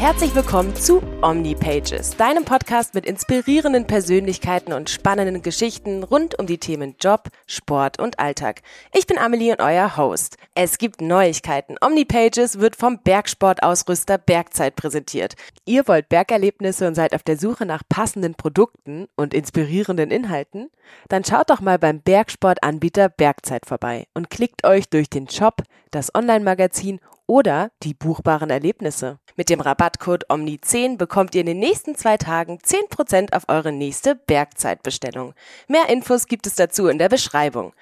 Herzlich willkommen zu OmniPages, deinem Podcast mit inspirierenden Persönlichkeiten und spannenden Geschichten rund um die Themen Job, Sport und Alltag. Ich bin Amelie und euer Host. Es gibt Neuigkeiten. OmniPages wird vom Bergsportausrüster Bergzeit präsentiert. Ihr wollt Bergerlebnisse und seid auf der Suche nach passenden Produkten und inspirierenden Inhalten? Dann schaut doch mal beim Bergsportanbieter Bergzeit vorbei und klickt euch durch den Shop, das Online-Magazin oder die buchbaren Erlebnisse. Mit dem Rabattcode OMNI10 bekommt ihr in den nächsten zwei Tagen 10% auf eure nächste Bergzeitbestellung. Mehr Infos gibt es dazu in der Beschreibung.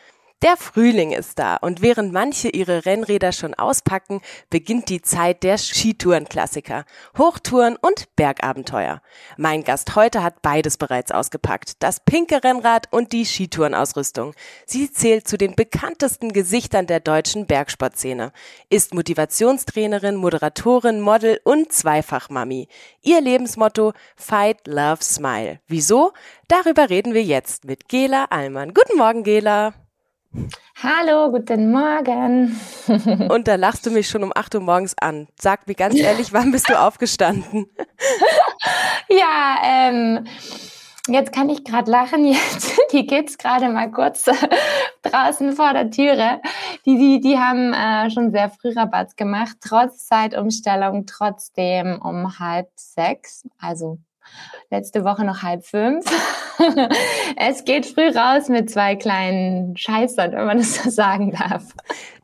Der Frühling ist da und während manche ihre Rennräder schon auspacken, beginnt die Zeit der Skitourenklassiker, Hochtouren und Bergabenteuer. Mein Gast heute hat beides bereits ausgepackt, das pinke Rennrad und die Skitourenausrüstung. Sie zählt zu den bekanntesten Gesichtern der deutschen Bergsportszene, ist Motivationstrainerin, Moderatorin, Model und Zweifachmami. Ihr Lebensmotto Fight, Love, Smile. Wieso? Darüber reden wir jetzt mit Gela Allmann. Guten Morgen, Gela. Hallo, guten Morgen. Und da lachst du mich schon um 8 Uhr morgens an. Sag mir ganz ehrlich, wann bist du aufgestanden? ja, ähm, jetzt kann ich gerade lachen. Jetzt, die Kids gerade mal kurz draußen vor der Türe. Die, die, die haben äh, schon sehr früh Rabatt gemacht, trotz Zeitumstellung, trotzdem um halb sechs, also letzte Woche noch halb fünf. es geht früh raus mit zwei kleinen Scheißern, wenn man das so sagen darf.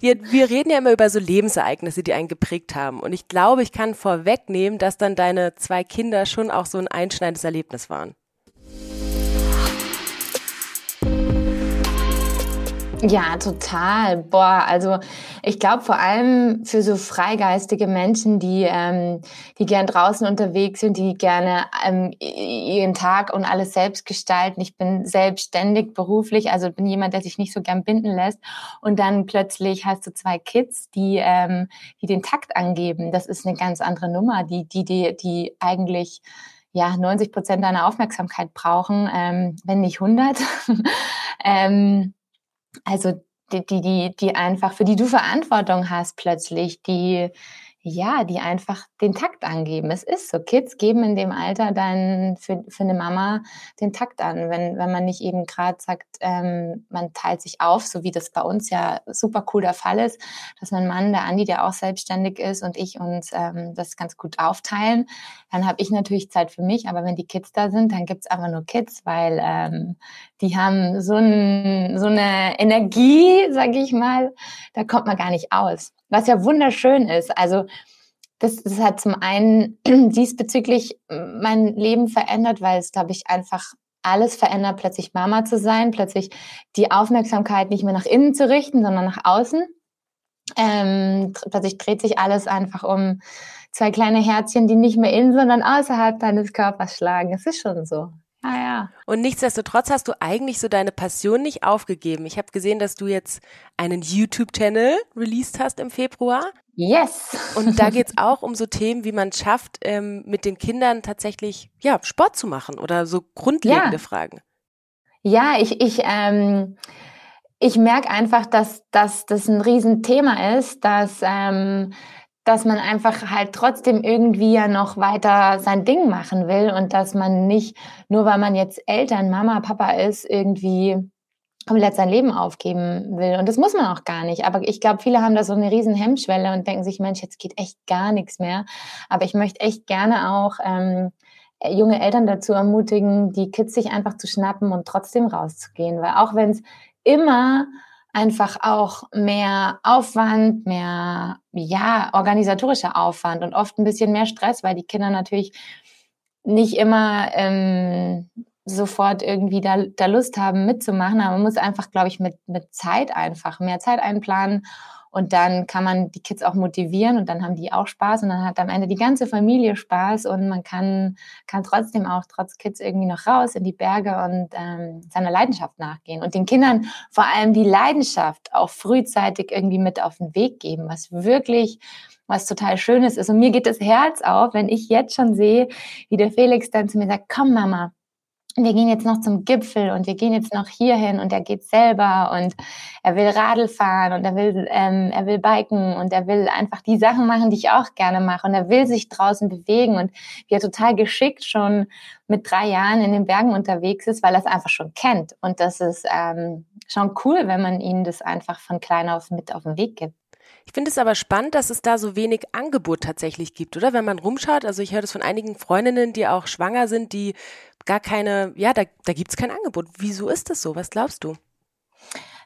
Wir reden ja immer über so Lebensereignisse, die einen geprägt haben. Und ich glaube, ich kann vorwegnehmen, dass dann deine zwei Kinder schon auch so ein einschneidendes Erlebnis waren. Ja, total. Boah, also ich glaube vor allem für so freigeistige Menschen, die, ähm, die gern draußen unterwegs sind, die gerne ähm, ihren Tag und alles selbst gestalten. Ich bin selbstständig beruflich, also bin jemand, der sich nicht so gern binden lässt. Und dann plötzlich hast du zwei Kids, die, ähm, die den Takt angeben. Das ist eine ganz andere Nummer, die, die, die, die eigentlich ja 90 Prozent deiner Aufmerksamkeit brauchen, ähm, wenn nicht 100. ähm, also die, die, die, die einfach, für die du Verantwortung hast plötzlich, die, ja, die einfach den Takt angeben. Es ist so. Kids geben in dem Alter dann für, für eine Mama den Takt an. Wenn, wenn man nicht eben gerade sagt, ähm, man teilt sich auf, so wie das bei uns ja super cool der Fall ist, dass mein Mann, der Andi, der auch selbstständig ist und ich uns ähm, das ganz gut aufteilen, dann habe ich natürlich Zeit für mich. Aber wenn die Kids da sind, dann gibt's einfach nur Kids, weil ähm, die haben so, ein, so eine Energie, sage ich mal, da kommt man gar nicht aus was ja wunderschön ist. Also das, das hat zum einen diesbezüglich mein Leben verändert, weil es, glaube ich, einfach alles verändert, plötzlich Mama zu sein, plötzlich die Aufmerksamkeit nicht mehr nach innen zu richten, sondern nach außen. Ähm, plötzlich dreht sich alles einfach um zwei kleine Herzchen, die nicht mehr innen, sondern außerhalb deines Körpers schlagen. Es ist schon so. Ah ja. Und nichtsdestotrotz hast du eigentlich so deine Passion nicht aufgegeben. Ich habe gesehen, dass du jetzt einen YouTube-Channel released hast im Februar. Yes. Und da geht's auch um so Themen, wie man schafft, ähm, mit den Kindern tatsächlich ja Sport zu machen oder so grundlegende ja. Fragen. Ja, ich ich ähm, ich merke einfach, dass, dass das ein Riesenthema ist, dass ähm, dass man einfach halt trotzdem irgendwie ja noch weiter sein Ding machen will und dass man nicht, nur weil man jetzt Eltern, Mama, Papa ist, irgendwie komplett sein Leben aufgeben will. Und das muss man auch gar nicht. Aber ich glaube, viele haben da so eine riesen Hemmschwelle und denken sich, Mensch, jetzt geht echt gar nichts mehr. Aber ich möchte echt gerne auch ähm, junge Eltern dazu ermutigen, die Kids sich einfach zu schnappen und trotzdem rauszugehen. Weil auch wenn es immer einfach auch mehr Aufwand, mehr, ja, organisatorischer Aufwand und oft ein bisschen mehr Stress, weil die Kinder natürlich nicht immer ähm, sofort irgendwie da, da Lust haben mitzumachen. Aber man muss einfach, glaube ich, mit, mit Zeit einfach mehr Zeit einplanen und dann kann man die Kids auch motivieren und dann haben die auch Spaß und dann hat am Ende die ganze Familie Spaß und man kann, kann trotzdem auch trotz Kids irgendwie noch raus in die Berge und ähm, seiner Leidenschaft nachgehen und den Kindern vor allem die Leidenschaft auch frühzeitig irgendwie mit auf den Weg geben, was wirklich was total Schönes ist. Und mir geht das Herz auf, wenn ich jetzt schon sehe, wie der Felix dann zu mir sagt, komm Mama, wir gehen jetzt noch zum Gipfel und wir gehen jetzt noch hierhin und er geht selber und er will Radl fahren und er will, ähm, er will biken und er will einfach die Sachen machen, die ich auch gerne mache und er will sich draußen bewegen und wie er total geschickt schon mit drei Jahren in den Bergen unterwegs ist, weil er es einfach schon kennt und das ist ähm, schon cool, wenn man ihnen das einfach von klein auf mit auf den Weg gibt. Ich finde es aber spannend, dass es da so wenig Angebot tatsächlich gibt, oder? Wenn man rumschaut, also ich höre das von einigen Freundinnen, die auch schwanger sind, die gar keine, ja, da, da gibt es kein Angebot. Wieso ist das so? Was glaubst du?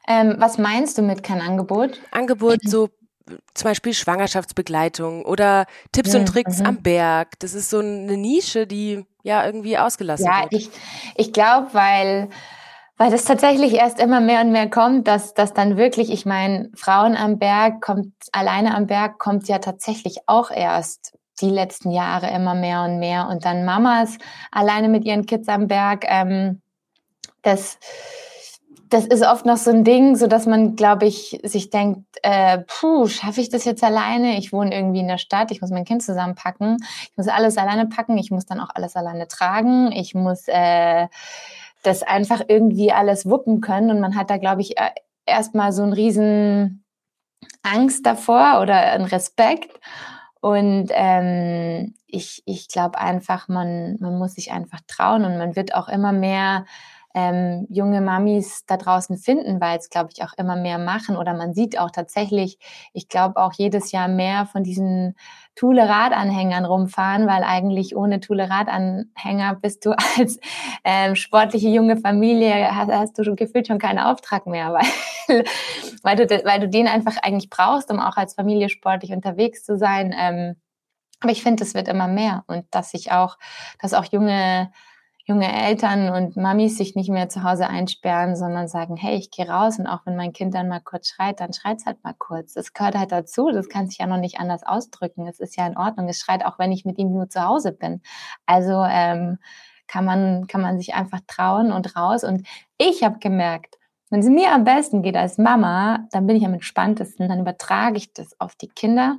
Ähm, was meinst du mit kein Angebot? Angebot, so zum Beispiel Schwangerschaftsbegleitung oder Tipps und Tricks mhm. am Berg. Das ist so eine Nische, die ja irgendwie ausgelassen ja, wird. Ja, ich, ich glaube, weil, weil das tatsächlich erst immer mehr und mehr kommt, dass, dass dann wirklich, ich meine, Frauen am Berg kommt, alleine am Berg kommt ja tatsächlich auch erst die letzten Jahre immer mehr und mehr. Und dann Mamas alleine mit ihren Kids am Berg. Ähm, das, das ist oft noch so ein Ding, so dass man, glaube ich, sich denkt, äh, puh, schaffe ich das jetzt alleine? Ich wohne irgendwie in der Stadt, ich muss mein Kind zusammenpacken, ich muss alles alleine packen, ich muss dann auch alles alleine tragen, ich muss äh, das einfach irgendwie alles wuppen können. Und man hat da, glaube ich, äh, erstmal so einen riesen Angst davor oder einen Respekt. Und ähm, ich, ich glaube einfach, man, man muss sich einfach trauen und man wird auch immer mehr ähm, junge Mamis da draußen finden, weil es, glaube ich, auch immer mehr machen. Oder man sieht auch tatsächlich, ich glaube auch jedes Jahr mehr von diesen Thule-Radanhängern rumfahren, weil eigentlich ohne Thule-Radanhänger bist du als ähm, sportliche junge Familie, hast, hast du schon gefühlt schon keinen Auftrag mehr, weil, weil, du, weil du den einfach eigentlich brauchst, um auch als Familie sportlich unterwegs zu sein. Ähm, aber ich finde, es wird immer mehr und dass sich auch, dass auch junge junge Eltern und Mamis sich nicht mehr zu Hause einsperren, sondern sagen, hey, ich gehe raus und auch wenn mein Kind dann mal kurz schreit, dann schreit es halt mal kurz. Das gehört halt dazu, das kann sich ja noch nicht anders ausdrücken. Es ist ja in Ordnung. Es schreit auch, wenn ich mit ihm nur zu Hause bin. Also ähm, kann man kann man sich einfach trauen und raus. Und ich habe gemerkt, wenn es mir am besten geht als Mama, dann bin ich am entspanntesten. Dann übertrage ich das auf die Kinder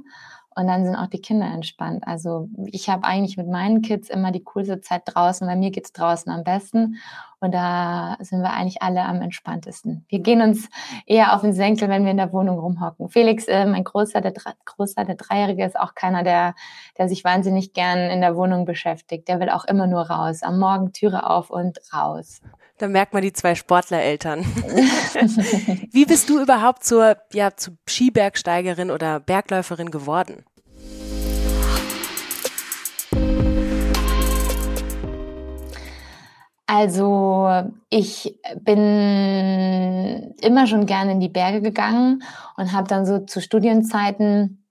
und dann sind auch die Kinder entspannt. Also ich habe eigentlich mit meinen Kids immer die coolste Zeit draußen, weil mir geht's draußen am besten. Und da sind wir eigentlich alle am entspanntesten. Wir gehen uns eher auf den Senkel, wenn wir in der Wohnung rumhocken. Felix, äh, mein Großer, der, Großer, der Dreijährige, ist auch keiner, der, der sich wahnsinnig gern in der Wohnung beschäftigt. Der will auch immer nur raus. Am Morgen Türe auf und raus. Da merkt man die zwei Sportlereltern. Wie bist du überhaupt zur, ja, zu Skibergsteigerin oder Bergläuferin geworden? Also ich bin immer schon gerne in die Berge gegangen und habe dann so zu Studienzeiten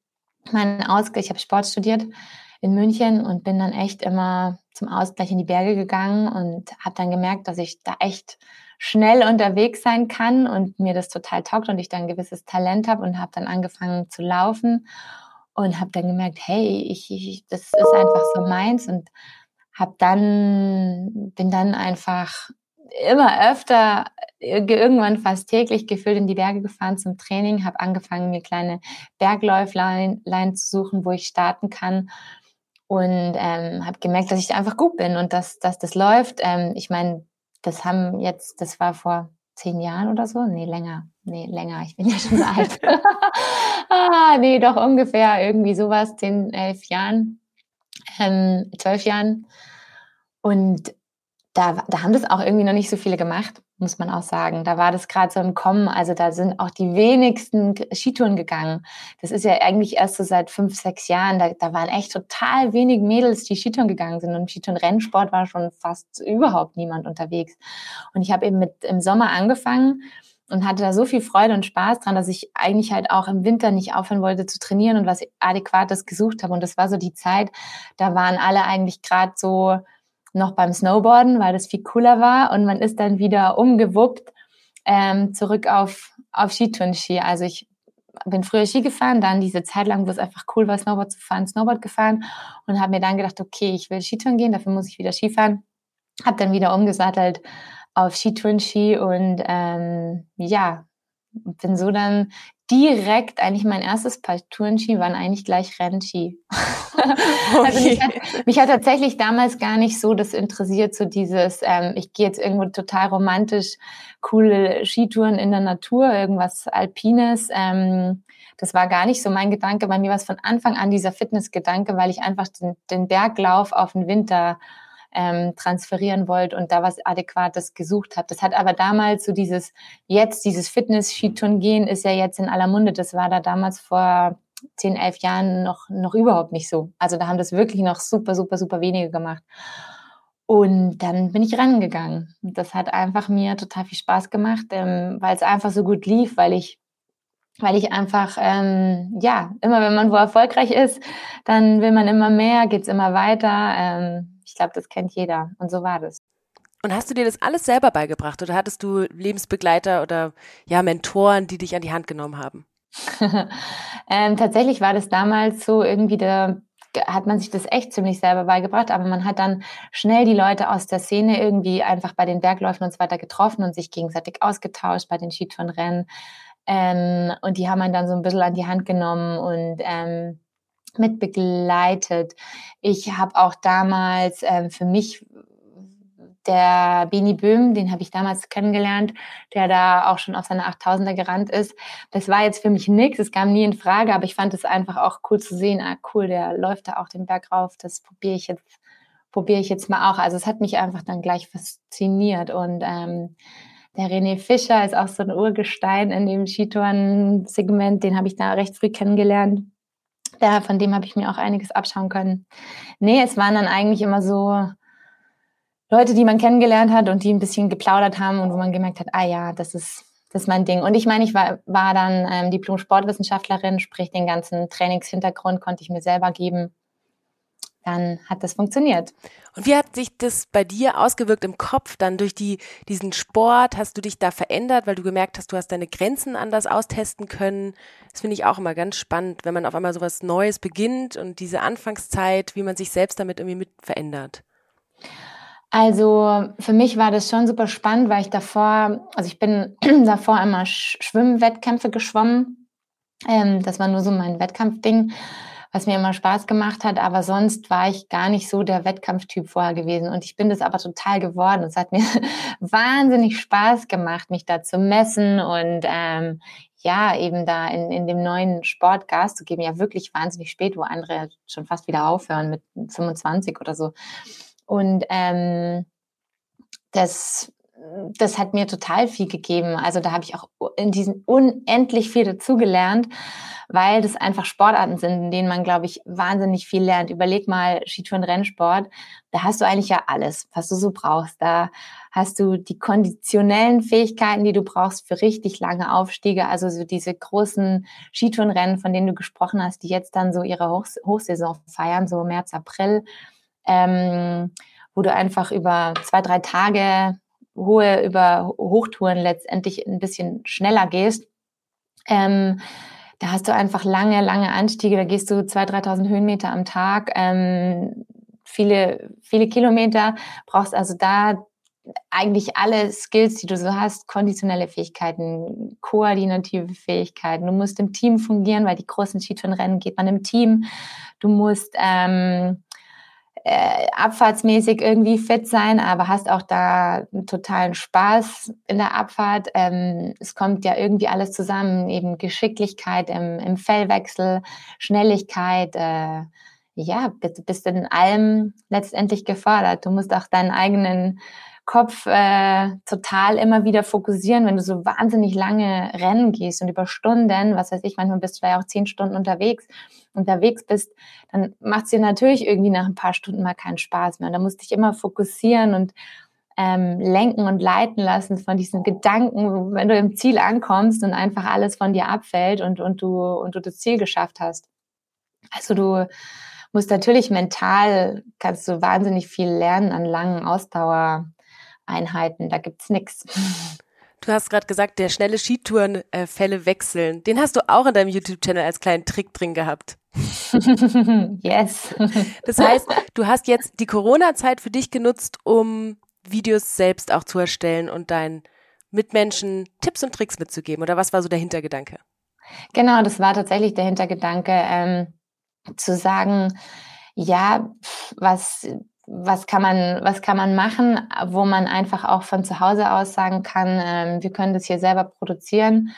meinen Ausgleich, ich habe Sport studiert in München und bin dann echt immer zum Ausgleich in die Berge gegangen und habe dann gemerkt, dass ich da echt schnell unterwegs sein kann und mir das total taugt und ich dann ein gewisses Talent habe und habe dann angefangen zu laufen und habe dann gemerkt, hey, ich, ich, das ist einfach so meins und habe dann bin dann einfach immer öfter äh, irgendwann fast täglich gefüllt in die Berge gefahren zum Training, habe angefangen mir kleine Bergläuflein zu suchen, wo ich starten kann und ähm, habe gemerkt, dass ich einfach gut bin und dass, dass das läuft. Ähm, ich meine, das haben jetzt, das war vor zehn Jahren oder so, nee länger, nee länger, ich bin ja schon alt. ah, nee, doch ungefähr irgendwie sowas, zehn, elf Jahren, ähm, zwölf Jahren. Und da, da haben das auch irgendwie noch nicht so viele gemacht, muss man auch sagen. Da war das gerade so im Kommen. Also da sind auch die wenigsten Skitouren gegangen. Das ist ja eigentlich erst so seit fünf, sechs Jahren. Da, da waren echt total wenig Mädels, die Skitouren gegangen sind. Und Skitouren-Rennsport war schon fast überhaupt niemand unterwegs. Und ich habe eben mit im Sommer angefangen und hatte da so viel Freude und Spaß dran, dass ich eigentlich halt auch im Winter nicht aufhören wollte zu trainieren und was adäquates gesucht habe. Und das war so die Zeit, da waren alle eigentlich gerade so noch beim Snowboarden, weil das viel cooler war und man ist dann wieder umgewuppt ähm, zurück auf, auf Skitourenski. Also ich bin früher Ski gefahren, dann diese Zeit lang, wo es einfach cool war, Snowboard zu fahren, Snowboard gefahren und habe mir dann gedacht, okay, ich will Skitouren gehen, dafür muss ich wieder Skifahren. Habe dann wieder umgesattelt auf Skitourenski und ähm, ja, bin so dann direkt, eigentlich mein erstes Paar Tourenski waren eigentlich gleich Rennski. Okay. also mich hat, mich hat, tatsächlich damals gar nicht so das interessiert, so dieses, ähm, ich gehe jetzt irgendwo total romantisch, coole Skitouren in der Natur, irgendwas Alpines. Ähm, das war gar nicht so mein Gedanke. Bei mir war es von Anfang an dieser Fitnessgedanke, weil ich einfach den, den Berglauf auf den Winter ähm, transferieren wollt und da was Adäquates gesucht habt. Das hat aber damals so dieses, jetzt dieses Fitness-Skitouren gehen ist ja jetzt in aller Munde. Das war da damals vor zehn, elf Jahren noch, noch überhaupt nicht so. Also da haben das wirklich noch super, super, super wenige gemacht. Und dann bin ich rangegangen. Das hat einfach mir total viel Spaß gemacht, ähm, weil es einfach so gut lief, weil ich weil ich einfach, ähm, ja, immer wenn man wo erfolgreich ist, dann will man immer mehr, geht's immer weiter. Ähm, glaube, das kennt jeder. Und so war das. Und hast du dir das alles selber beigebracht oder hattest du Lebensbegleiter oder ja Mentoren, die dich an die Hand genommen haben? ähm, tatsächlich war das damals so irgendwie der hat man sich das echt ziemlich selber beigebracht, aber man hat dann schnell die Leute aus der Szene irgendwie einfach bei den Bergläufen und so weiter getroffen und sich gegenseitig ausgetauscht bei den Skitourenrennen. Ähm, und die haben einen dann so ein bisschen an die Hand genommen und ähm, mit begleitet. Ich habe auch damals ähm, für mich der Beni Böhm, den habe ich damals kennengelernt, der da auch schon auf seine 8000er gerannt ist. Das war jetzt für mich nichts, es kam nie in Frage, aber ich fand es einfach auch cool zu sehen. Ah, cool, der läuft da auch den Berg rauf. Das probiere ich jetzt, probiere ich jetzt mal auch. Also es hat mich einfach dann gleich fasziniert und ähm, der René Fischer ist auch so ein Urgestein in dem Skitouren-Segment, den habe ich da recht früh kennengelernt. Da, von dem habe ich mir auch einiges abschauen können. Nee, es waren dann eigentlich immer so Leute, die man kennengelernt hat und die ein bisschen geplaudert haben und wo man gemerkt hat, ah ja, das ist, das ist mein Ding. Und ich meine, ich war, war dann ähm, Diplom-Sportwissenschaftlerin, sprich den ganzen Trainingshintergrund konnte ich mir selber geben. Dann hat das funktioniert. Und wie hat sich das bei dir ausgewirkt im Kopf dann durch die, diesen Sport? Hast du dich da verändert, weil du gemerkt hast, du hast deine Grenzen anders austesten können? Das finde ich auch immer ganz spannend, wenn man auf einmal so was Neues beginnt und diese Anfangszeit, wie man sich selbst damit irgendwie mit verändert. Also für mich war das schon super spannend, weil ich davor, also ich bin davor einmal Schwimmwettkämpfe geschwommen. Ähm, das war nur so mein Wettkampfding, was mir immer Spaß gemacht hat. Aber sonst war ich gar nicht so der Wettkampftyp vorher gewesen. Und ich bin das aber total geworden. Es hat mir wahnsinnig Spaß gemacht, mich da zu messen und ähm, ja, eben da in, in dem neuen Sport Gas zu geben. Ja, wirklich wahnsinnig spät, wo andere schon fast wieder aufhören mit 25 oder so. Und ähm, das, das hat mir total viel gegeben. Also da habe ich auch in diesen unendlich viel dazugelernt, weil das einfach Sportarten sind, in denen man, glaube ich, wahnsinnig viel lernt. Überleg mal Skitouren, Rennsport, da hast du eigentlich ja alles, was du so brauchst. Da hast du die konditionellen Fähigkeiten, die du brauchst für richtig lange Aufstiege, also so diese großen Skitourenrennen, von denen du gesprochen hast, die jetzt dann so ihre Hochs Hochsaison feiern, so März, April ähm, wo du einfach über zwei, drei Tage hohe, über Hochtouren letztendlich ein bisschen schneller gehst. Ähm, da hast du einfach lange, lange Anstiege, da gehst du 2.000, 3.000 Höhenmeter am Tag, ähm, viele, viele Kilometer, brauchst also da eigentlich alle Skills, die du so hast, konditionelle Fähigkeiten, koordinative Fähigkeiten. Du musst im Team fungieren, weil die großen Skitourenrennen geht man im Team. Du musst ähm, äh, abfahrtsmäßig irgendwie fit sein, aber hast auch da einen totalen Spaß in der Abfahrt. Ähm, es kommt ja irgendwie alles zusammen, eben Geschicklichkeit im, im Fellwechsel, Schnelligkeit, äh, ja, bist, bist in allem letztendlich gefordert. Du musst auch deinen eigenen Kopf äh, total immer wieder fokussieren, wenn du so wahnsinnig lange Rennen gehst und über Stunden, was weiß ich, manchmal bist du ja auch zehn Stunden unterwegs, unterwegs bist, dann macht es dir natürlich irgendwie nach ein paar Stunden mal keinen Spaß mehr. Und da musst du dich immer fokussieren und ähm, lenken und leiten lassen von diesen Gedanken, wenn du im Ziel ankommst und einfach alles von dir abfällt und, und, du, und du das Ziel geschafft hast. Also du musst natürlich mental, kannst du wahnsinnig viel lernen an langen Ausdauer. Einheiten, da gibt's nichts. Du hast gerade gesagt, der schnelle Skitourenfälle wechseln. Den hast du auch in deinem YouTube-Channel als kleinen Trick drin gehabt. yes. Das heißt, du hast jetzt die Corona-Zeit für dich genutzt, um Videos selbst auch zu erstellen und deinen Mitmenschen Tipps und Tricks mitzugeben. Oder was war so der Hintergedanke? Genau, das war tatsächlich der Hintergedanke, ähm, zu sagen, ja, was, was kann man, was kann man machen, wo man einfach auch von zu Hause aus sagen kann, ähm, wir können das hier selber produzieren.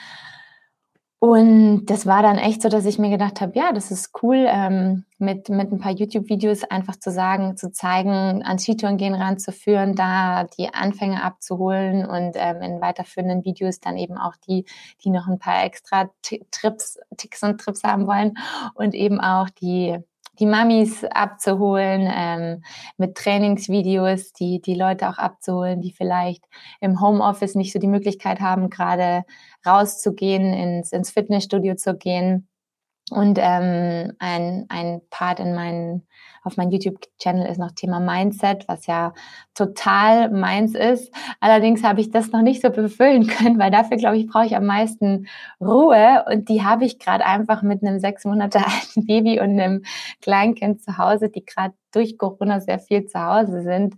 Und das war dann echt so, dass ich mir gedacht habe, ja, das ist cool, ähm, mit, mit ein paar YouTube-Videos einfach zu sagen, zu zeigen, an Skitouren gehen ranzuführen, da die Anfänge abzuholen und ähm, in weiterführenden Videos dann eben auch die, die noch ein paar extra Trips, Ticks und Trips haben wollen und eben auch die die Mamis abzuholen, ähm, mit Trainingsvideos, die, die Leute auch abzuholen, die vielleicht im Homeoffice nicht so die Möglichkeit haben, gerade rauszugehen, ins, ins Fitnessstudio zu gehen. Und ähm, ein, ein Part in meinen, auf meinem YouTube-Channel ist noch Thema Mindset, was ja total meins ist. Allerdings habe ich das noch nicht so befüllen können, weil dafür, glaube ich, brauche ich am meisten Ruhe. Und die habe ich gerade einfach mit einem sechs Monate alten Baby und einem Kleinkind zu Hause, die gerade durch Corona sehr viel zu Hause sind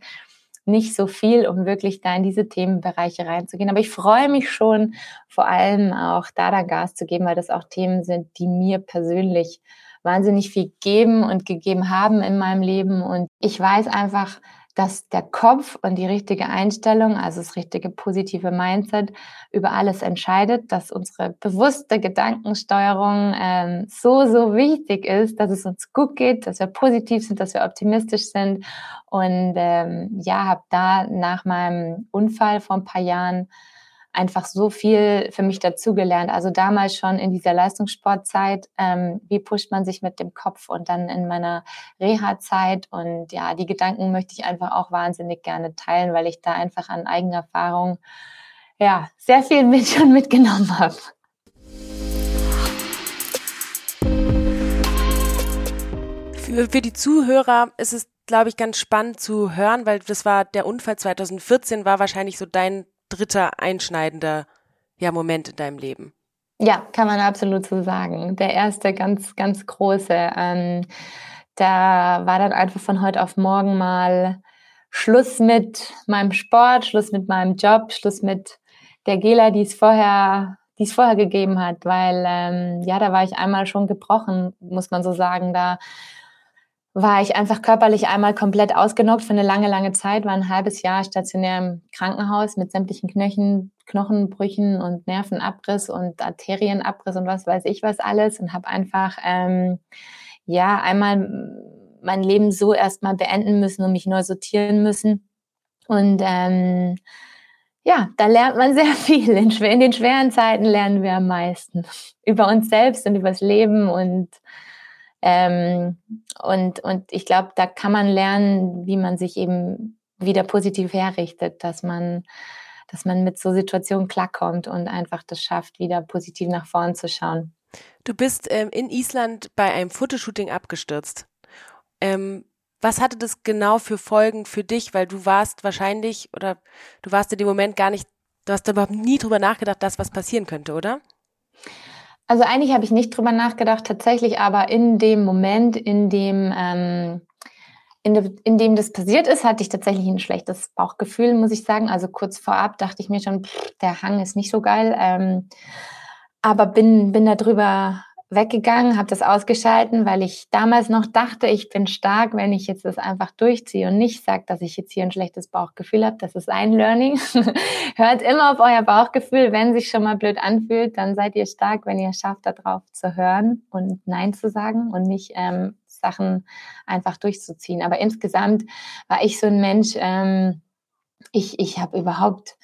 nicht so viel, um wirklich da in diese Themenbereiche reinzugehen. Aber ich freue mich schon, vor allem auch da dann Gas zu geben, weil das auch Themen sind, die mir persönlich wahnsinnig viel geben und gegeben haben in meinem Leben. Und ich weiß einfach, dass der Kopf und die richtige Einstellung, also das richtige positive Mindset, über alles entscheidet, dass unsere bewusste Gedankensteuerung ähm, so, so wichtig ist, dass es uns gut geht, dass wir positiv sind, dass wir optimistisch sind. Und ähm, ja, habe da nach meinem Unfall vor ein paar Jahren einfach so viel für mich dazugelernt. Also damals schon in dieser Leistungssportzeit, ähm, wie pusht man sich mit dem Kopf und dann in meiner Reha-Zeit. Und ja, die Gedanken möchte ich einfach auch wahnsinnig gerne teilen, weil ich da einfach an eigener Erfahrung ja, sehr viel mit schon mitgenommen habe. Für die Zuhörer ist es, glaube ich, ganz spannend zu hören, weil das war der Unfall 2014 war wahrscheinlich so dein dritter einschneidender ja, Moment in deinem Leben. Ja, kann man absolut so sagen. Der erste ganz, ganz große. Ähm, da war dann einfach von heute auf morgen mal Schluss mit meinem Sport, Schluss mit meinem Job, Schluss mit der Gela, die es vorher, die es vorher gegeben hat, weil ähm, ja, da war ich einmal schon gebrochen, muss man so sagen. Da war ich einfach körperlich einmal komplett ausgenockt für eine lange, lange Zeit, war ein halbes Jahr stationär im Krankenhaus mit sämtlichen Knöchen, Knochenbrüchen und Nervenabriss und Arterienabriss und was weiß ich was alles und habe einfach ähm, ja einmal mein Leben so erstmal beenden müssen und mich neu sortieren müssen. Und ähm, ja, da lernt man sehr viel. In, in den schweren Zeiten lernen wir am meisten über uns selbst und über das Leben und ähm, und, und ich glaube, da kann man lernen, wie man sich eben wieder positiv herrichtet, dass man, dass man mit so Situationen klarkommt und einfach das schafft, wieder positiv nach vorn zu schauen. Du bist ähm, in Island bei einem Fotoshooting abgestürzt. Ähm, was hatte das genau für Folgen für dich? Weil du warst wahrscheinlich oder du warst in dem Moment gar nicht, du hast überhaupt nie drüber nachgedacht, dass was passieren könnte, oder? Also eigentlich habe ich nicht drüber nachgedacht, tatsächlich aber in dem Moment, in dem, ähm, in, de, in dem das passiert ist, hatte ich tatsächlich ein schlechtes Bauchgefühl, muss ich sagen. Also kurz vorab dachte ich mir schon, pff, der Hang ist nicht so geil. Ähm, aber bin, bin darüber weggegangen, habe das ausgeschalten, weil ich damals noch dachte, ich bin stark, wenn ich jetzt das einfach durchziehe und nicht sage, dass ich jetzt hier ein schlechtes Bauchgefühl habe. Das ist ein Learning. Hört immer auf euer Bauchgefühl. Wenn sich schon mal blöd anfühlt, dann seid ihr stark, wenn ihr schafft, darauf zu hören und Nein zu sagen und nicht ähm, Sachen einfach durchzuziehen. Aber insgesamt war ich so ein Mensch, ähm, ich, ich habe überhaupt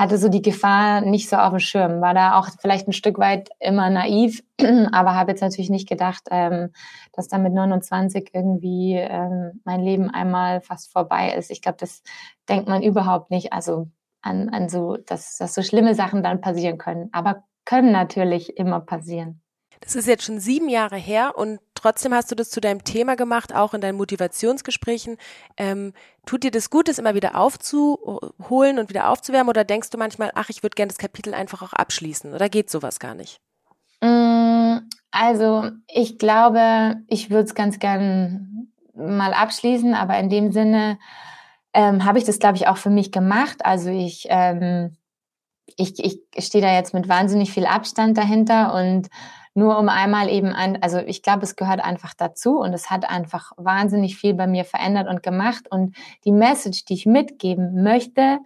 hatte so die Gefahr nicht so auf dem Schirm, war da auch vielleicht ein Stück weit immer naiv, aber habe jetzt natürlich nicht gedacht, ähm, dass da mit 29 irgendwie ähm, mein Leben einmal fast vorbei ist. Ich glaube, das denkt man überhaupt nicht, also an, an so, dass, dass so schlimme Sachen dann passieren können, aber können natürlich immer passieren. Das ist jetzt schon sieben Jahre her und trotzdem hast du das zu deinem Thema gemacht, auch in deinen Motivationsgesprächen. Ähm, tut dir das gut, das immer wieder aufzuholen und wieder aufzuwärmen oder denkst du manchmal, ach, ich würde gerne das Kapitel einfach auch abschließen oder geht sowas gar nicht? Mm, also ich glaube, ich würde es ganz gern mal abschließen, aber in dem Sinne ähm, habe ich das, glaube ich, auch für mich gemacht. Also ich ähm, ich, ich stehe da jetzt mit wahnsinnig viel Abstand dahinter und nur um einmal eben an, also ich glaube, es gehört einfach dazu und es hat einfach wahnsinnig viel bei mir verändert und gemacht und die Message, die ich mitgeben möchte,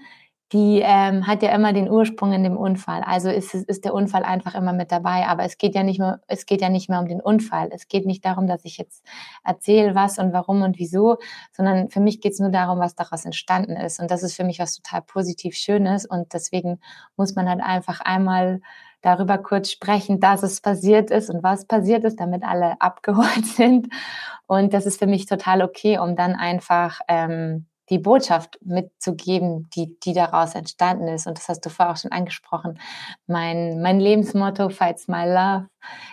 die ähm, hat ja immer den Ursprung in dem Unfall. Also ist, ist der Unfall einfach immer mit dabei. Aber es geht ja nicht mehr, es geht ja nicht mehr um den Unfall. Es geht nicht darum, dass ich jetzt erzähle, was und warum und wieso, sondern für mich geht es nur darum, was daraus entstanden ist. Und das ist für mich was total positiv Schönes. Und deswegen muss man halt einfach einmal darüber kurz sprechen, dass es passiert ist und was passiert ist, damit alle abgeholt sind. Und das ist für mich total okay, um dann einfach ähm, die Botschaft mitzugeben, die, die daraus entstanden ist. Und das hast du vorher auch schon angesprochen. Mein, mein Lebensmotto, Fights My Love,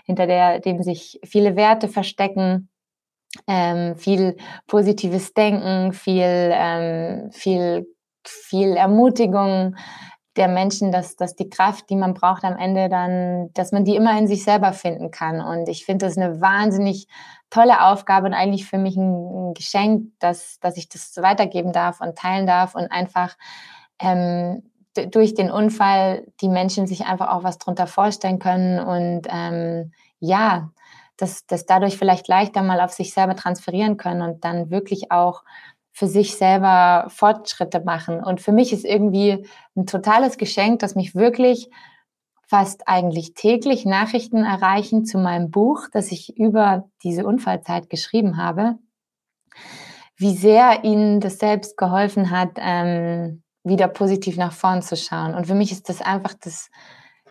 hinter der, dem sich viele Werte verstecken, ähm, viel positives Denken, viel, ähm, viel, viel Ermutigung der Menschen, dass, dass die Kraft, die man braucht am Ende dann, dass man die immer in sich selber finden kann. Und ich finde das eine wahnsinnig tolle Aufgabe und eigentlich für mich ein, Geschenk, dass, dass ich das weitergeben darf und teilen darf und einfach ähm, durch den Unfall die Menschen sich einfach auch was drunter vorstellen können und ähm, ja, dass, dass dadurch vielleicht leichter mal auf sich selber transferieren können und dann wirklich auch für sich selber Fortschritte machen. Und für mich ist irgendwie ein totales Geschenk, dass mich wirklich fast eigentlich täglich Nachrichten erreichen zu meinem Buch, das ich über diese Unfallzeit geschrieben habe, wie sehr ihnen das selbst geholfen hat, ähm, wieder positiv nach vorn zu schauen. Und für mich ist das einfach das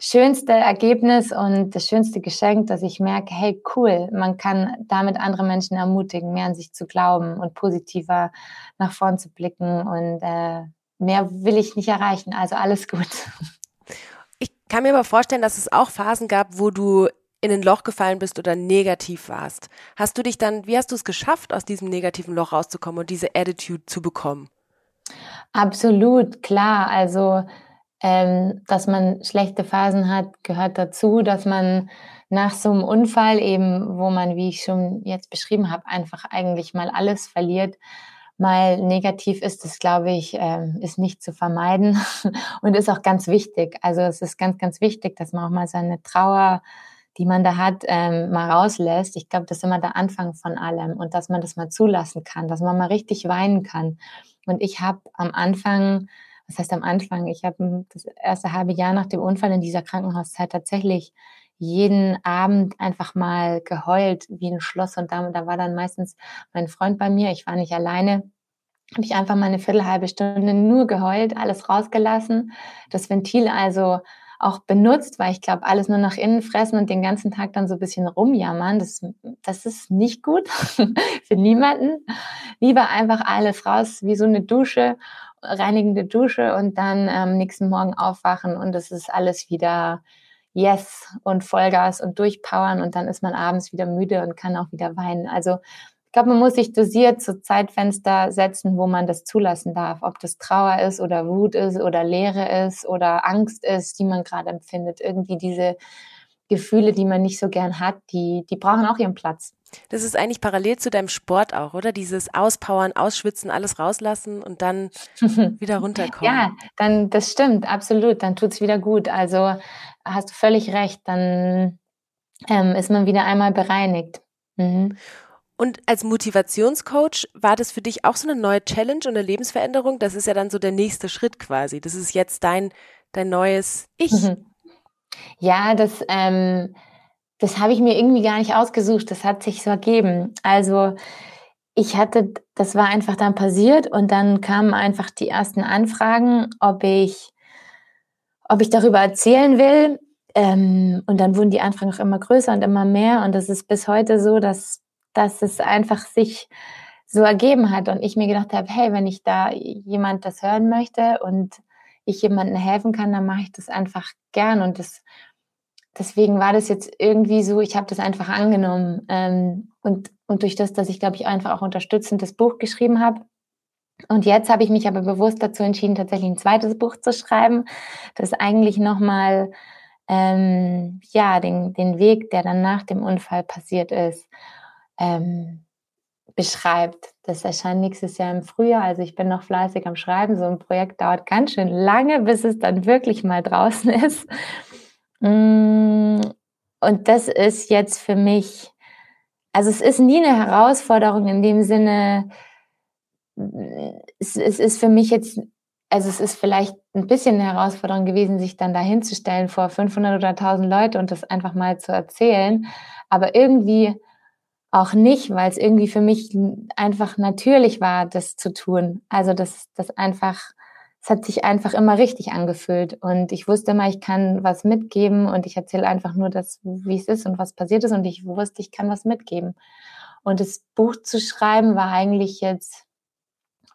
schönste Ergebnis und das schönste Geschenk, dass ich merke, hey, cool, man kann damit andere Menschen ermutigen, mehr an sich zu glauben und positiver nach vorn zu blicken. Und äh, mehr will ich nicht erreichen. Also alles gut. kann mir aber vorstellen, dass es auch Phasen gab, wo du in ein Loch gefallen bist oder negativ warst. Hast du dich dann, wie hast du es geschafft, aus diesem negativen Loch rauszukommen und diese Attitude zu bekommen? Absolut, klar. Also, ähm, dass man schlechte Phasen hat, gehört dazu, dass man nach so einem Unfall eben, wo man, wie ich schon jetzt beschrieben habe, einfach eigentlich mal alles verliert, mal negativ ist, das glaube ich, ähm, ist nicht zu vermeiden und ist auch ganz wichtig. Also es ist ganz, ganz wichtig, dass man auch mal seine Trauer, die man da hat, ähm, mal rauslässt. Ich glaube, das ist immer der Anfang von allem und dass man das mal zulassen kann, dass man mal richtig weinen kann. Und ich habe am Anfang, was heißt am Anfang, ich habe das erste halbe Jahr nach dem Unfall in dieser Krankenhauszeit tatsächlich jeden Abend einfach mal geheult wie ein Schloss und da, da war dann meistens mein Freund bei mir, ich war nicht alleine, habe ich einfach mal eine Viertelhalbe Stunde nur geheult, alles rausgelassen, das Ventil also auch benutzt, weil ich glaube, alles nur nach innen fressen und den ganzen Tag dann so ein bisschen rumjammern, das, das ist nicht gut für niemanden. Lieber einfach alles raus, wie so eine Dusche, reinigende Dusche und dann am ähm, nächsten Morgen aufwachen und es ist alles wieder Yes und Vollgas und durchpowern und dann ist man abends wieder müde und kann auch wieder weinen. Also ich glaube, man muss sich dosiert zu Zeitfenster setzen, wo man das zulassen darf. Ob das Trauer ist oder Wut ist oder Leere ist oder Angst ist, die man gerade empfindet. Irgendwie diese Gefühle, die man nicht so gern hat, die, die brauchen auch ihren Platz. Das ist eigentlich parallel zu deinem Sport auch, oder? Dieses Auspowern, Ausschwitzen, alles rauslassen und dann wieder runterkommen. Ja, dann, das stimmt, absolut. Dann tut's wieder gut. Also hast du völlig recht. Dann ähm, ist man wieder einmal bereinigt. Mhm. Und als Motivationscoach war das für dich auch so eine neue Challenge und eine Lebensveränderung? Das ist ja dann so der nächste Schritt quasi. Das ist jetzt dein, dein neues Ich. Mhm. Ja, das, ähm, das habe ich mir irgendwie gar nicht ausgesucht. Das hat sich so ergeben. Also ich hatte, das war einfach dann passiert und dann kamen einfach die ersten Anfragen, ob ich, ob ich darüber erzählen will. Ähm, und dann wurden die Anfragen auch immer größer und immer mehr. Und das ist bis heute so, dass, dass es einfach sich so ergeben hat und ich mir gedacht habe, hey, wenn ich da jemand das hören möchte und ich jemandem helfen kann, dann mache ich das einfach gern. Und das, deswegen war das jetzt irgendwie so, ich habe das einfach angenommen. Ähm, und, und durch das, dass ich, glaube ich, einfach auch unterstützend das Buch geschrieben habe. Und jetzt habe ich mich aber bewusst dazu entschieden, tatsächlich ein zweites Buch zu schreiben, das eigentlich nochmal ähm, ja, den, den Weg, der dann nach dem Unfall passiert ist, ähm, beschreibt. Das erscheint nächstes Jahr im Frühjahr. Also ich bin noch fleißig am Schreiben. So ein Projekt dauert ganz schön lange, bis es dann wirklich mal draußen ist. Mm, und das ist jetzt für mich, also es ist nie eine Herausforderung in dem Sinne, es, es ist für mich jetzt, also es ist vielleicht ein bisschen eine Herausforderung gewesen, sich dann dahin zu stellen vor 500 oder 1000 Leute und das einfach mal zu erzählen. Aber irgendwie auch nicht, weil es irgendwie für mich einfach natürlich war, das zu tun. Also das, das einfach, es hat sich einfach immer richtig angefühlt und ich wusste immer, ich kann was mitgeben und ich erzähle einfach nur das, wie es ist und was passiert ist und ich wusste, ich kann was mitgeben. Und das Buch zu schreiben war eigentlich jetzt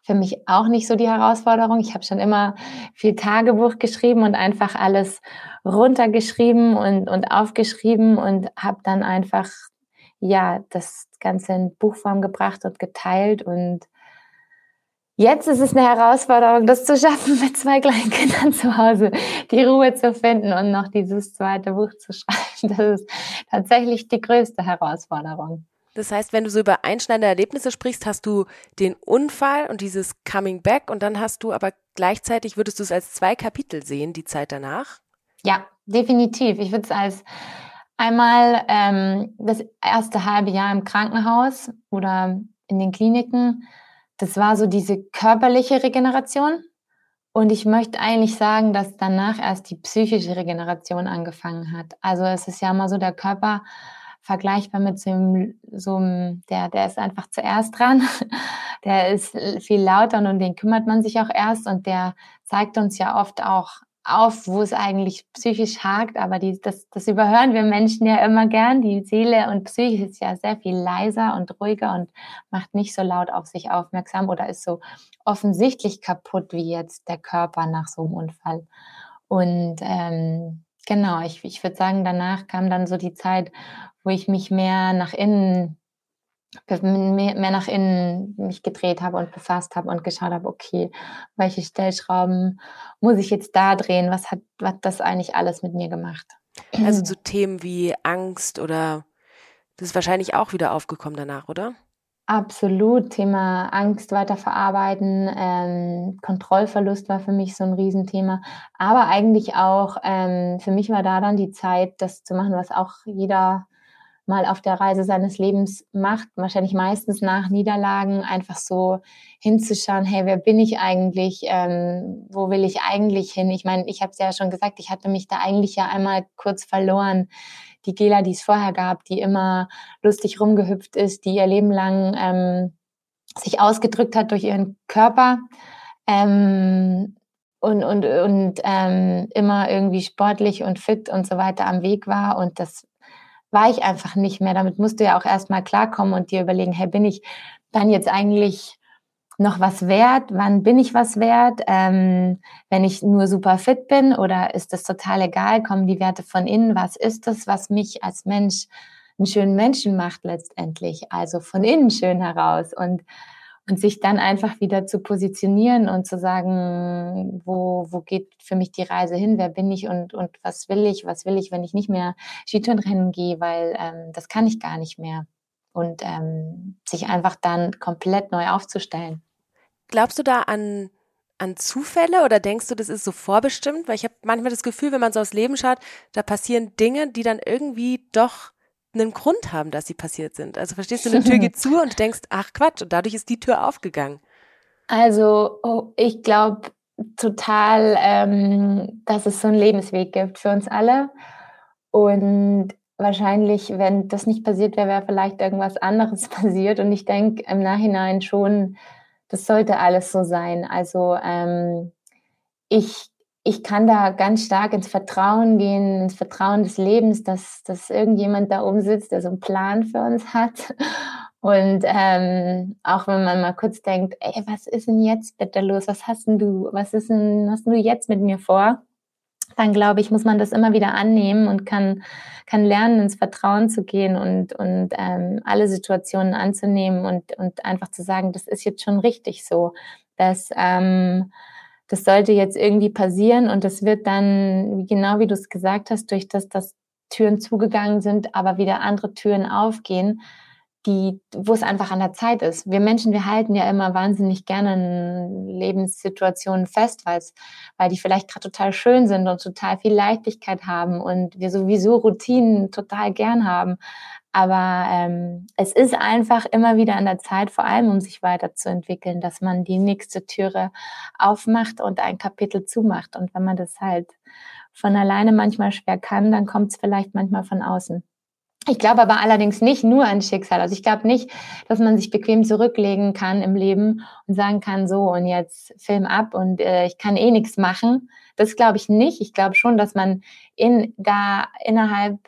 für mich auch nicht so die Herausforderung. Ich habe schon immer viel Tagebuch geschrieben und einfach alles runtergeschrieben und, und aufgeschrieben und habe dann einfach ja das Ganze in Buchform gebracht und geteilt und Jetzt ist es eine Herausforderung, das zu schaffen, mit zwei kleinen Kindern zu Hause die Ruhe zu finden und noch dieses zweite Buch zu schreiben. Das ist tatsächlich die größte Herausforderung. Das heißt, wenn du so über einschneidende Erlebnisse sprichst, hast du den Unfall und dieses Coming Back und dann hast du aber gleichzeitig, würdest du es als zwei Kapitel sehen, die Zeit danach? Ja, definitiv. Ich würde es als einmal ähm, das erste halbe Jahr im Krankenhaus oder in den Kliniken. Das war so diese körperliche Regeneration. Und ich möchte eigentlich sagen, dass danach erst die psychische Regeneration angefangen hat. Also es ist ja immer so, der Körper vergleichbar mit so einem, so einem der, der ist einfach zuerst dran. Der ist viel lauter und um den kümmert man sich auch erst und der zeigt uns ja oft auch auf, wo es eigentlich psychisch hakt, aber die, das, das überhören wir Menschen ja immer gern. Die Seele und Psyche ist ja sehr viel leiser und ruhiger und macht nicht so laut auf sich aufmerksam oder ist so offensichtlich kaputt wie jetzt der Körper nach so einem Unfall. Und ähm, genau, ich, ich würde sagen, danach kam dann so die Zeit, wo ich mich mehr nach innen mehr, mehr nach innen mich gedreht habe und befasst habe und geschaut habe, okay, welche Stellschrauben muss ich jetzt da drehen? Was hat, was hat das eigentlich alles mit mir gemacht? Also zu Themen wie Angst oder das ist wahrscheinlich auch wieder aufgekommen danach, oder? Absolut. Thema Angst weiterverarbeiten, ähm, Kontrollverlust war für mich so ein Riesenthema. Aber eigentlich auch, ähm, für mich war da dann die Zeit, das zu machen, was auch jeder mal auf der Reise seines Lebens macht, wahrscheinlich meistens nach Niederlagen, einfach so hinzuschauen, hey, wer bin ich eigentlich, ähm, wo will ich eigentlich hin? Ich meine, ich habe es ja schon gesagt, ich hatte mich da eigentlich ja einmal kurz verloren. Die Gela, die es vorher gab, die immer lustig rumgehüpft ist, die ihr Leben lang ähm, sich ausgedrückt hat durch ihren Körper. Ähm, und, und, und ähm, immer irgendwie sportlich und fit und so weiter am Weg war. Und das war ich einfach nicht mehr. Damit musst du ja auch erstmal klarkommen und dir überlegen, hey, bin ich dann jetzt eigentlich noch was wert? Wann bin ich was wert? Ähm, wenn ich nur super fit bin oder ist das total egal? Kommen die Werte von innen? Was ist das, was mich als Mensch einen schönen Menschen macht letztendlich? Also von innen schön heraus. Und und sich dann einfach wieder zu positionieren und zu sagen, wo, wo geht für mich die Reise hin, wer bin ich und, und was will ich, was will ich, wenn ich nicht mehr Skitourenrennen gehe, weil ähm, das kann ich gar nicht mehr. Und ähm, sich einfach dann komplett neu aufzustellen. Glaubst du da an, an Zufälle oder denkst du, das ist so vorbestimmt? Weil ich habe manchmal das Gefühl, wenn man so aufs Leben schaut, da passieren Dinge, die dann irgendwie doch einen Grund haben, dass sie passiert sind. Also verstehst du, eine Tür geht zu und du denkst, ach Quatsch, und dadurch ist die Tür aufgegangen. Also oh, ich glaube total, ähm, dass es so einen Lebensweg gibt für uns alle. Und wahrscheinlich, wenn das nicht passiert wäre, wäre vielleicht irgendwas anderes passiert. Und ich denke im Nachhinein schon, das sollte alles so sein. Also ähm, ich ich kann da ganz stark ins Vertrauen gehen, ins Vertrauen des Lebens, dass, dass irgendjemand da oben sitzt, der so einen Plan für uns hat. Und ähm, auch wenn man mal kurz denkt, ey, was ist denn jetzt bitte los? Was hast denn du, was ist denn, hast du jetzt mit mir vor? Dann glaube ich, muss man das immer wieder annehmen und kann, kann lernen, ins Vertrauen zu gehen und, und ähm, alle Situationen anzunehmen und, und einfach zu sagen, das ist jetzt schon richtig so. Dass ähm, das sollte jetzt irgendwie passieren und das wird dann, genau wie du es gesagt hast, durch das, dass Türen zugegangen sind, aber wieder andere Türen aufgehen, die, wo es einfach an der Zeit ist. Wir Menschen, wir halten ja immer wahnsinnig gerne Lebenssituationen fest, weil weil die vielleicht gerade total schön sind und total viel Leichtigkeit haben und wir sowieso Routinen total gern haben. Aber ähm, es ist einfach immer wieder an der Zeit, vor allem um sich weiterzuentwickeln, dass man die nächste Türe aufmacht und ein Kapitel zumacht. Und wenn man das halt von alleine manchmal schwer kann, dann kommt es vielleicht manchmal von außen. Ich glaube aber allerdings nicht nur an Schicksal. Also ich glaube nicht, dass man sich bequem zurücklegen kann im Leben und sagen kann, so und jetzt Film ab und äh, ich kann eh nichts machen. Das glaube ich nicht. Ich glaube schon, dass man in da innerhalb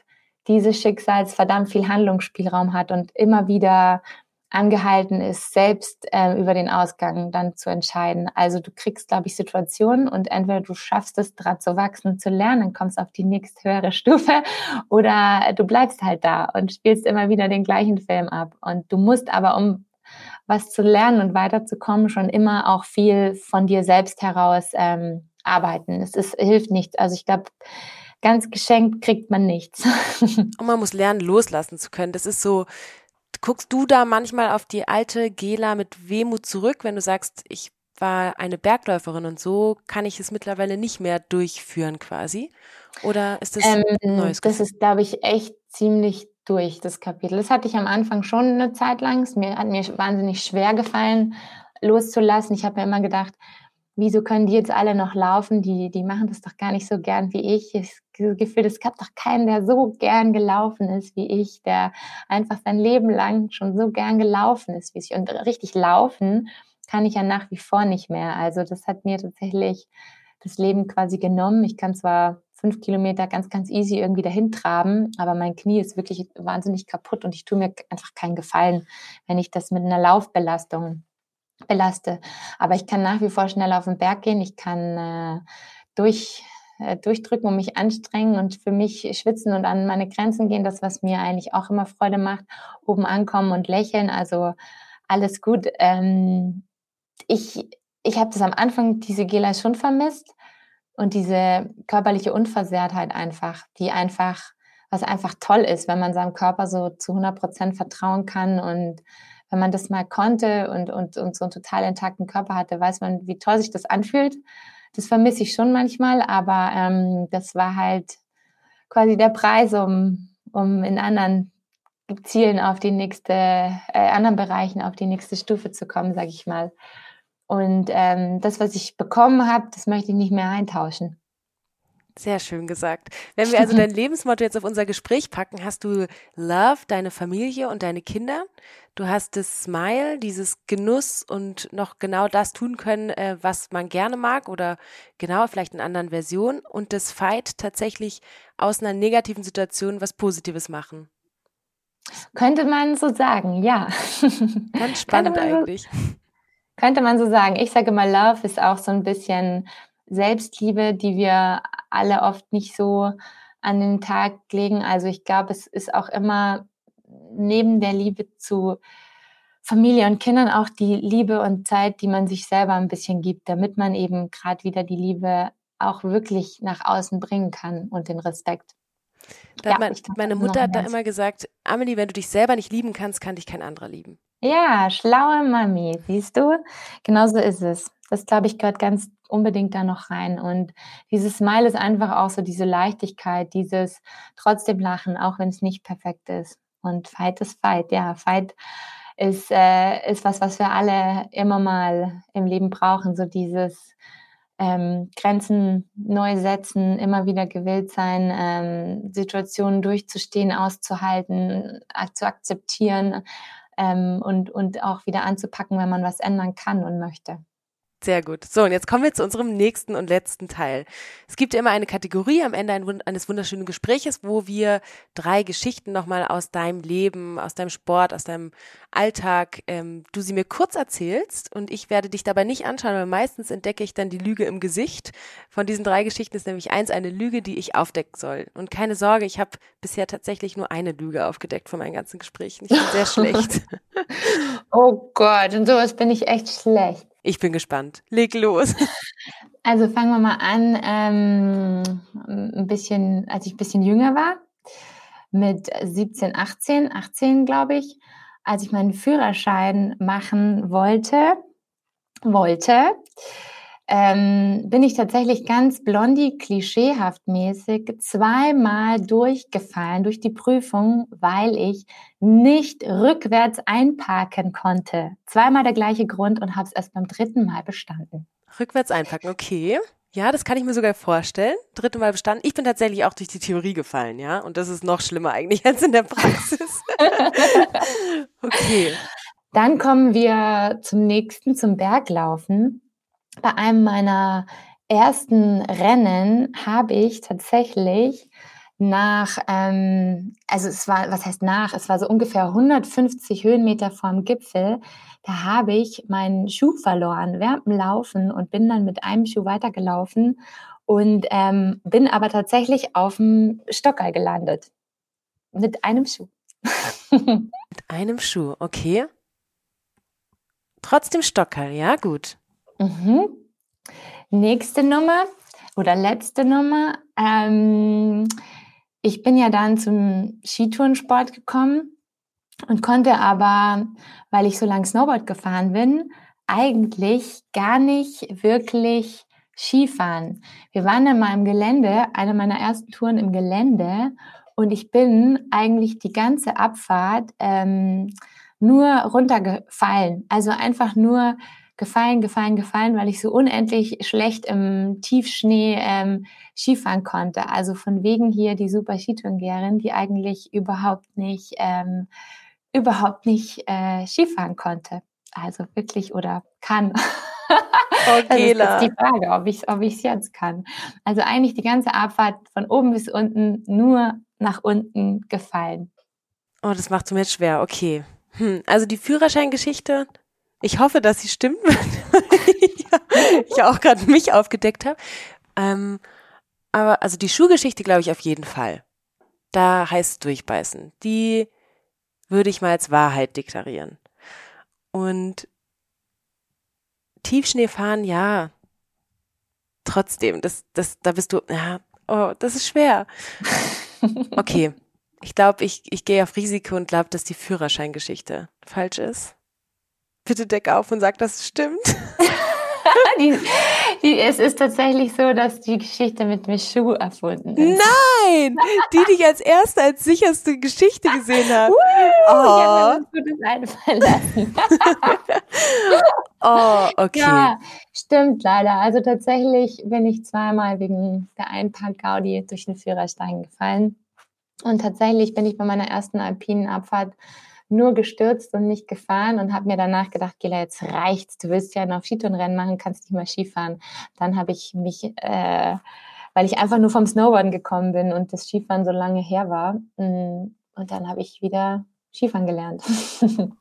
dieses Schicksals verdammt viel Handlungsspielraum hat und immer wieder angehalten ist, selbst äh, über den Ausgang dann zu entscheiden. Also du kriegst, glaube ich, Situationen und entweder du schaffst es, dran zu wachsen, zu lernen, kommst auf die nächste höhere Stufe oder du bleibst halt da und spielst immer wieder den gleichen Film ab. Und du musst aber, um was zu lernen und weiterzukommen, schon immer auch viel von dir selbst heraus ähm, arbeiten. Es ist, hilft nichts. Also ich glaube, ganz geschenkt kriegt man nichts. Und man muss lernen, loslassen zu können. Das ist so, guckst du da manchmal auf die alte Gela mit Wehmut zurück, wenn du sagst, ich war eine Bergläuferin und so kann ich es mittlerweile nicht mehr durchführen quasi? Oder ist das ähm, ein neues Gefühl? Das ist, glaube ich, echt ziemlich durch, das Kapitel. Das hatte ich am Anfang schon eine Zeit lang. Es mir, hat mir wahnsinnig schwer gefallen, loszulassen. Ich habe mir immer gedacht, wieso können die jetzt alle noch laufen? Die, die machen das doch gar nicht so gern wie ich. Ich das Gefühl, es gab doch keinen, der so gern gelaufen ist wie ich, der einfach sein Leben lang schon so gern gelaufen ist wie ich. Und richtig laufen kann ich ja nach wie vor nicht mehr. Also das hat mir tatsächlich das Leben quasi genommen. Ich kann zwar fünf Kilometer ganz, ganz easy irgendwie dahin traben, aber mein Knie ist wirklich wahnsinnig kaputt und ich tue mir einfach keinen Gefallen, wenn ich das mit einer Laufbelastung belaste. Aber ich kann nach wie vor schnell auf den Berg gehen. Ich kann äh, durch, äh, durchdrücken und mich anstrengen und für mich schwitzen und an meine Grenzen gehen. Das, was mir eigentlich auch immer Freude macht. Oben ankommen und lächeln. Also alles gut. Ähm, ich ich habe das am Anfang, diese Gela schon vermisst. Und diese körperliche Unversehrtheit einfach, die einfach, was einfach toll ist, wenn man seinem Körper so zu 100 Prozent vertrauen kann und wenn man das mal konnte und, und, und so einen total intakten Körper hatte, weiß man, wie toll sich das anfühlt. Das vermisse ich schon manchmal, aber ähm, das war halt quasi der Preis, um, um in anderen Zielen auf die nächste, äh, anderen Bereichen auf die nächste Stufe zu kommen, sage ich mal. Und ähm, das, was ich bekommen habe, das möchte ich nicht mehr eintauschen. Sehr schön gesagt. Wenn wir also dein Lebensmotto jetzt auf unser Gespräch packen, hast du Love, deine Familie und deine Kinder. Du hast das Smile, dieses Genuss und noch genau das tun können, äh, was man gerne mag oder genau vielleicht in anderen Versionen und das Fight tatsächlich aus einer negativen Situation was Positives machen. Könnte man so sagen, ja. Ganz spannend könnte eigentlich. Könnte man so sagen. Ich sage mal, Love ist auch so ein bisschen Selbstliebe, die wir alle oft nicht so an den Tag legen. Also ich glaube, es ist auch immer neben der Liebe zu Familie und Kindern auch die Liebe und Zeit, die man sich selber ein bisschen gibt, damit man eben gerade wieder die Liebe auch wirklich nach außen bringen kann und den Respekt. Ja, mein, meine Mutter hat da immer gesagt, Amelie, wenn du dich selber nicht lieben kannst, kann dich kein anderer lieben. Ja, schlaue Mami, siehst du? Genauso ist es. Das, glaube ich, gehört ganz unbedingt da noch rein. Und dieses Smile ist einfach auch so diese Leichtigkeit, dieses trotzdem Lachen, auch wenn es nicht perfekt ist. Und Fight ist Fight, ja, Fight ist, äh, ist was, was wir alle immer mal im Leben brauchen. So dieses ähm, Grenzen neu setzen, immer wieder gewillt sein, ähm, Situationen durchzustehen, auszuhalten, zu akzeptieren ähm, und, und auch wieder anzupacken, wenn man was ändern kann und möchte. Sehr gut. So, und jetzt kommen wir zu unserem nächsten und letzten Teil. Es gibt immer eine Kategorie am Ende eines wunderschönen Gespräches, wo wir drei Geschichten nochmal aus deinem Leben, aus deinem Sport, aus deinem Alltag, ähm, du sie mir kurz erzählst und ich werde dich dabei nicht anschauen, weil meistens entdecke ich dann die Lüge im Gesicht. Von diesen drei Geschichten ist nämlich eins eine Lüge, die ich aufdecken soll. Und keine Sorge, ich habe bisher tatsächlich nur eine Lüge aufgedeckt von meinen ganzen Gesprächen. Ich bin sehr schlecht. oh Gott, und sowas bin ich echt schlecht. Ich bin gespannt. Leg los. Also fangen wir mal an, ähm, ein bisschen, als ich ein bisschen jünger war, mit 17, 18, 18 glaube ich, als ich meinen Führerschein machen wollte, wollte, ähm, bin ich tatsächlich ganz blondi, klischeehaft mäßig zweimal durchgefallen durch die Prüfung, weil ich nicht rückwärts einparken konnte. Zweimal der gleiche Grund und habe es erst beim dritten Mal bestanden. Rückwärts einparken, okay. Ja, das kann ich mir sogar vorstellen. Dritte Mal bestanden. Ich bin tatsächlich auch durch die Theorie gefallen, ja. Und das ist noch schlimmer eigentlich als in der Praxis. okay. Dann kommen wir zum nächsten, zum Berglaufen. Bei einem meiner ersten Rennen habe ich tatsächlich nach, ähm, also es war, was heißt nach, es war so ungefähr 150 Höhenmeter vorm Gipfel, da habe ich meinen Schuh verloren während dem Laufen und bin dann mit einem Schuh weitergelaufen und ähm, bin aber tatsächlich auf dem Stockerl gelandet. Mit einem Schuh. mit einem Schuh, okay. Trotzdem Stockerl, ja, gut. Mhm. Nächste Nummer oder letzte Nummer. Ähm, ich bin ja dann zum Skitourensport gekommen und konnte aber, weil ich so lange Snowboard gefahren bin, eigentlich gar nicht wirklich Skifahren. Wir waren mal im Gelände, eine meiner ersten Touren im Gelände und ich bin eigentlich die ganze Abfahrt ähm, nur runtergefallen. Also einfach nur gefallen, gefallen, gefallen, weil ich so unendlich schlecht im Tiefschnee ähm, Skifahren konnte. Also von wegen hier die super Skitourengerin, die eigentlich überhaupt nicht, ähm, überhaupt nicht äh, Skifahren konnte. Also wirklich oder kann. Okay, das ist jetzt die Frage, ob ich es ob jetzt kann. Also eigentlich die ganze Abfahrt von oben bis unten nur nach unten gefallen. Oh, das macht es mir jetzt schwer. Okay. Hm. Also die Führerscheingeschichte ich hoffe, dass sie stimmt, weil ich ja auch gerade mich aufgedeckt habe. Ähm, aber also die Schuhgeschichte glaube ich auf jeden Fall. Da heißt durchbeißen. Die würde ich mal als Wahrheit deklarieren. Und Tiefschnee fahren, ja. Trotzdem, das, das, da bist du, ja, oh, das ist schwer. Okay. Ich glaube, ich, ich gehe auf Risiko und glaube, dass die Führerscheingeschichte falsch ist bitte deck auf und sag, dass es stimmt. die, die, es ist tatsächlich so, dass die Geschichte mit Michu erfunden ist. Nein! Die dich als erste, als sicherste Geschichte gesehen hat. Uh, oh. Ich habe einfallen lassen. oh, okay. Ja, stimmt leider. Also tatsächlich bin ich zweimal wegen der Einpark-Gaudi durch den Führerstein gefallen. Und tatsächlich bin ich bei meiner ersten alpinen Abfahrt nur gestürzt und nicht gefahren und habe mir danach gedacht, Gela, jetzt reicht's. Du willst ja noch Skitourenrennen machen, kannst nicht mal Skifahren. Dann habe ich mich, äh, weil ich einfach nur vom Snowboarden gekommen bin und das Skifahren so lange her war. Mm, und dann habe ich wieder Skifahren gelernt.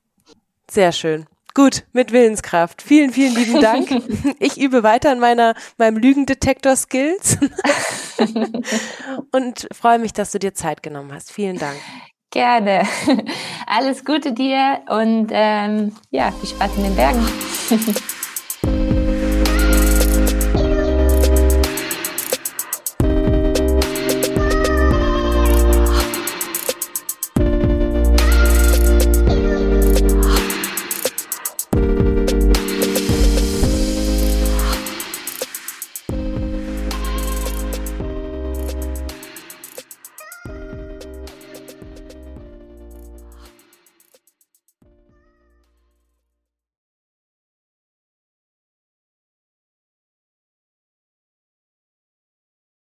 Sehr schön. Gut, mit Willenskraft. Vielen, vielen lieben Dank. Ich übe weiter an meiner, meinem Lügendetektor-Skills und freue mich, dass du dir Zeit genommen hast. Vielen Dank. Gerne. Alles Gute dir und ähm, ja, viel Spaß in den Bergen.